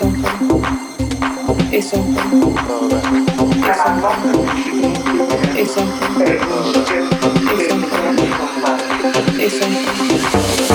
something. It's something. It's something.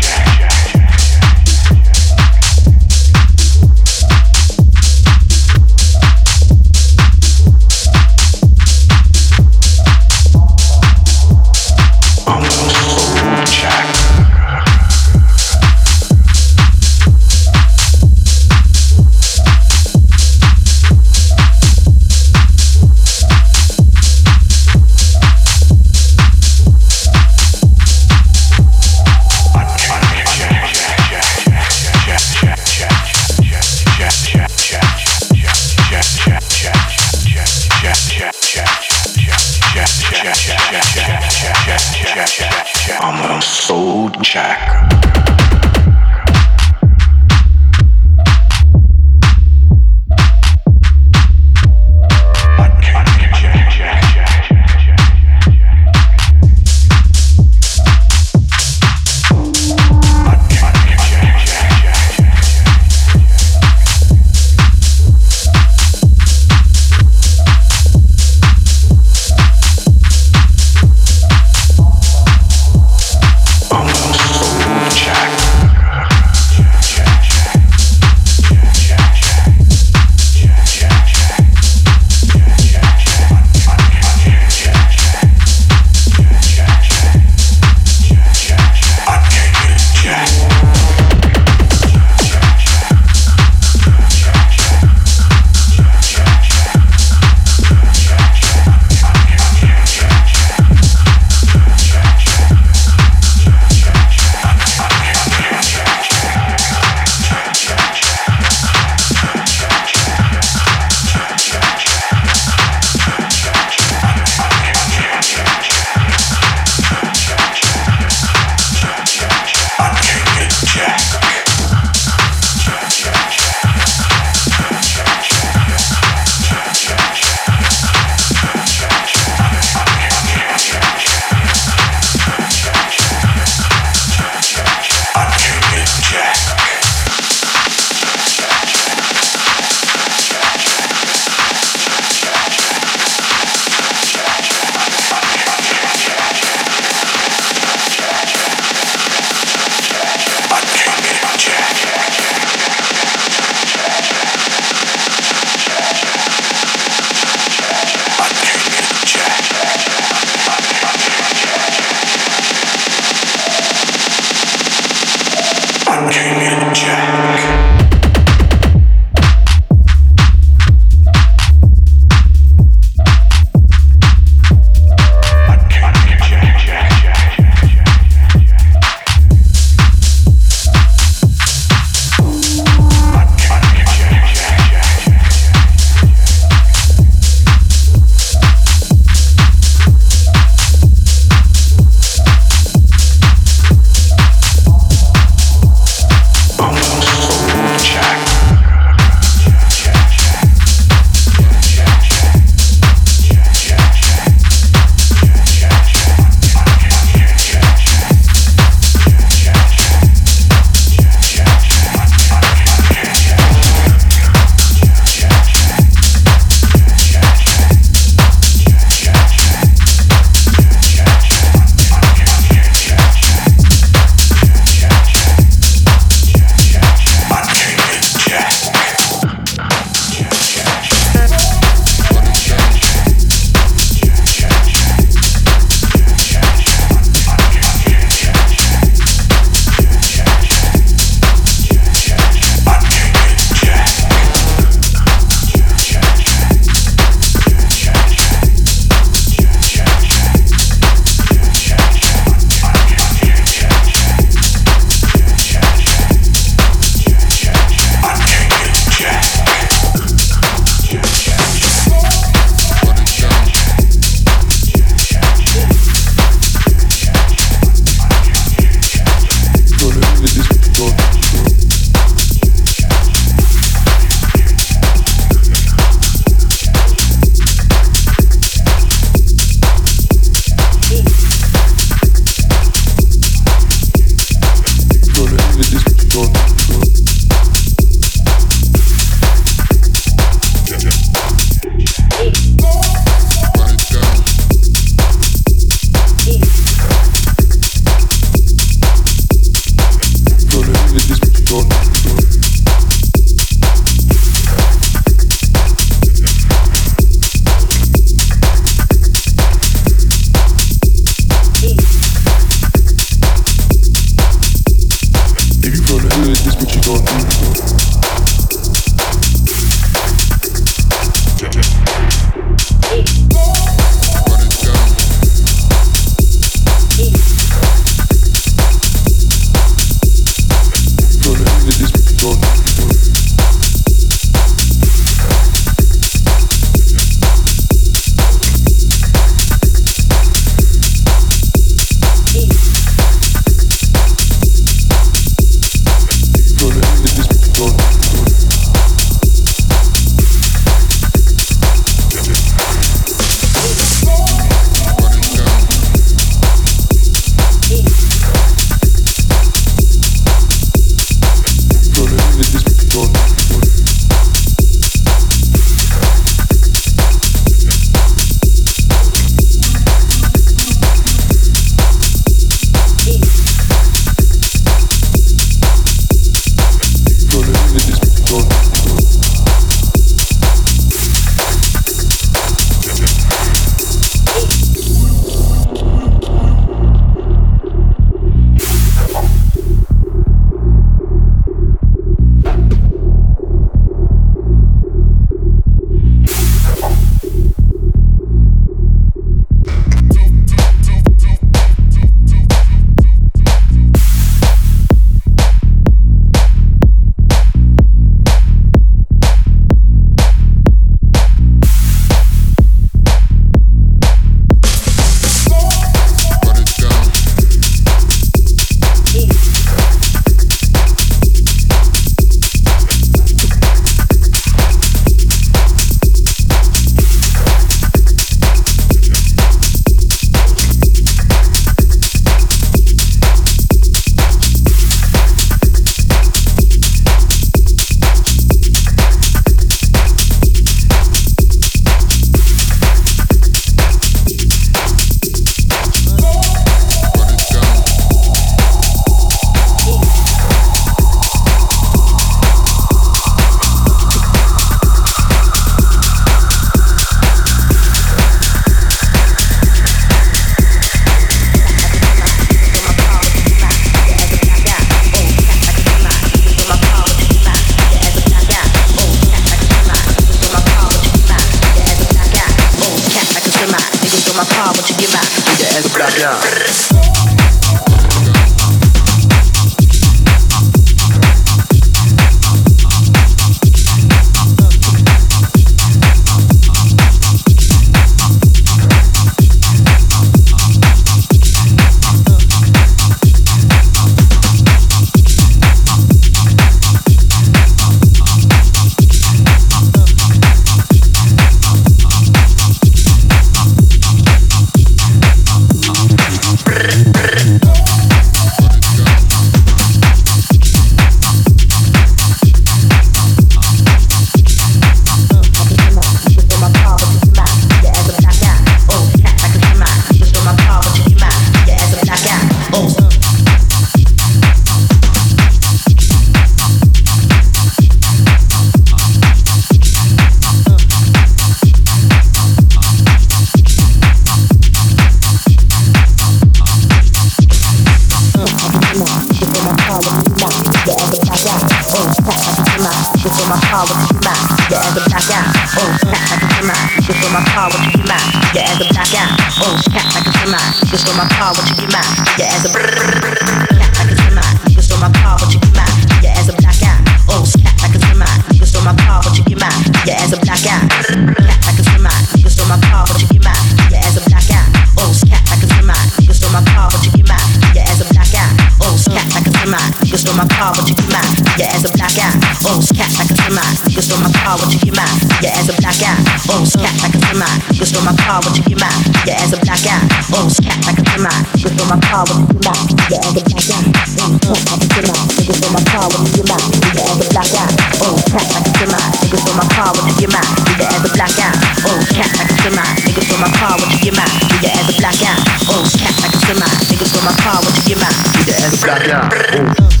on my car, what you get mad? Your ass a black eye. Oh, cat like a semi. Niggas on my car, what you get mad? Your ass a black eye. Oh, cat like a semi. Niggas on my car, what you get mad? Your ass a black eye. Oh, cat like a semi. Niggas on my car, what you get mad? Your ass a black eye. Oh, cat like a semi. Niggas on my car, what you get mad? Your ass a black eye. Oh, cat like a semi. Niggas on my car, what you get mad? Your ass a black eye. Oh, cat like a semi. Niggas on my car, what you get mad? Your ass a black eye. Oh, cat like a semi. Niggas on my car, what you get mad? Your ass a black eye.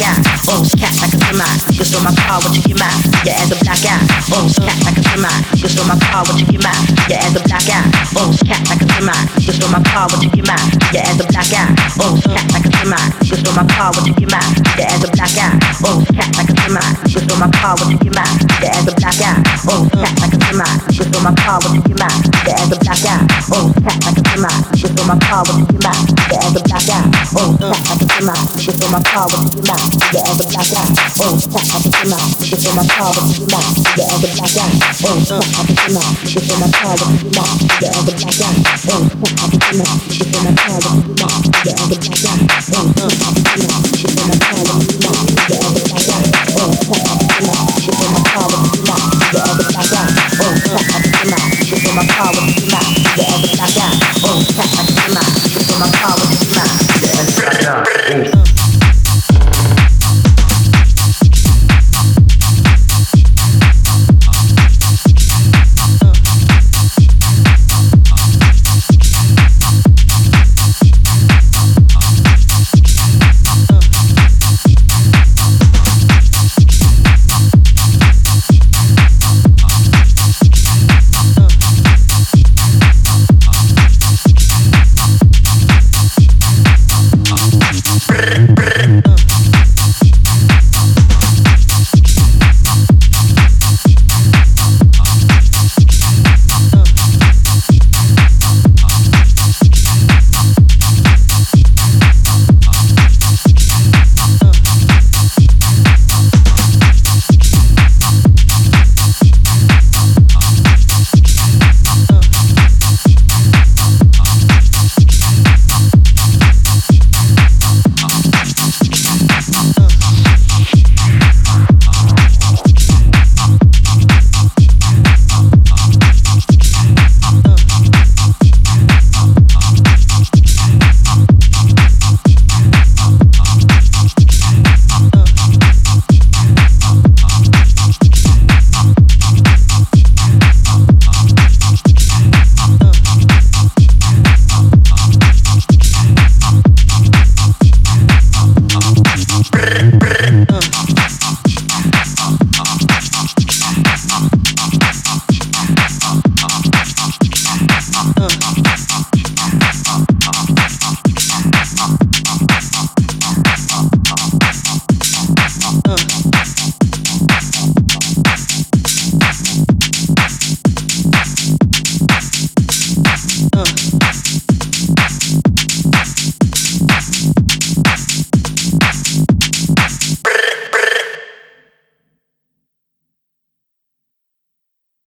Your Oh, cat like a semi. You stole my car, what you get mad? Your ass a black eye. Oh, cat like a semi. You stole my car, what you get mad? Your ass a black eye. Oh, cat like a semi. You stole my car, what you get mad? Your ass a black eye. Oh, cat like a semi. You stole my car, what you get mad? Your ass a black eye. Oh, cat like a semi. You stole my car, what you get mad? Your ass a black eye. Oh, cat like a semi. You stole my car, what you get mad? Your ass a black eye. Oh, cat like a semi. You stole my car, what you get mad? Your ass a black eye. Oh, cat like a semi. You stole my car, what you get mad? Your ass a black eye. Oh, cat like a semi. You stole my car, what you get mad? Your black eye. Oh, cat like a semi. You stole my car, what you get mad? Your black eye. Oh, cat like a semi. You stole my car, what you get mad? Your black eye. Oh, cat like a semi. You stole my car, what you get mad? Your black eye. Oh, cat like a semi. You stole my car, what you get mad? Your black eye. Oh, cat like a semi. You stole my car, what you get mad? Your black eye. Oh, cat like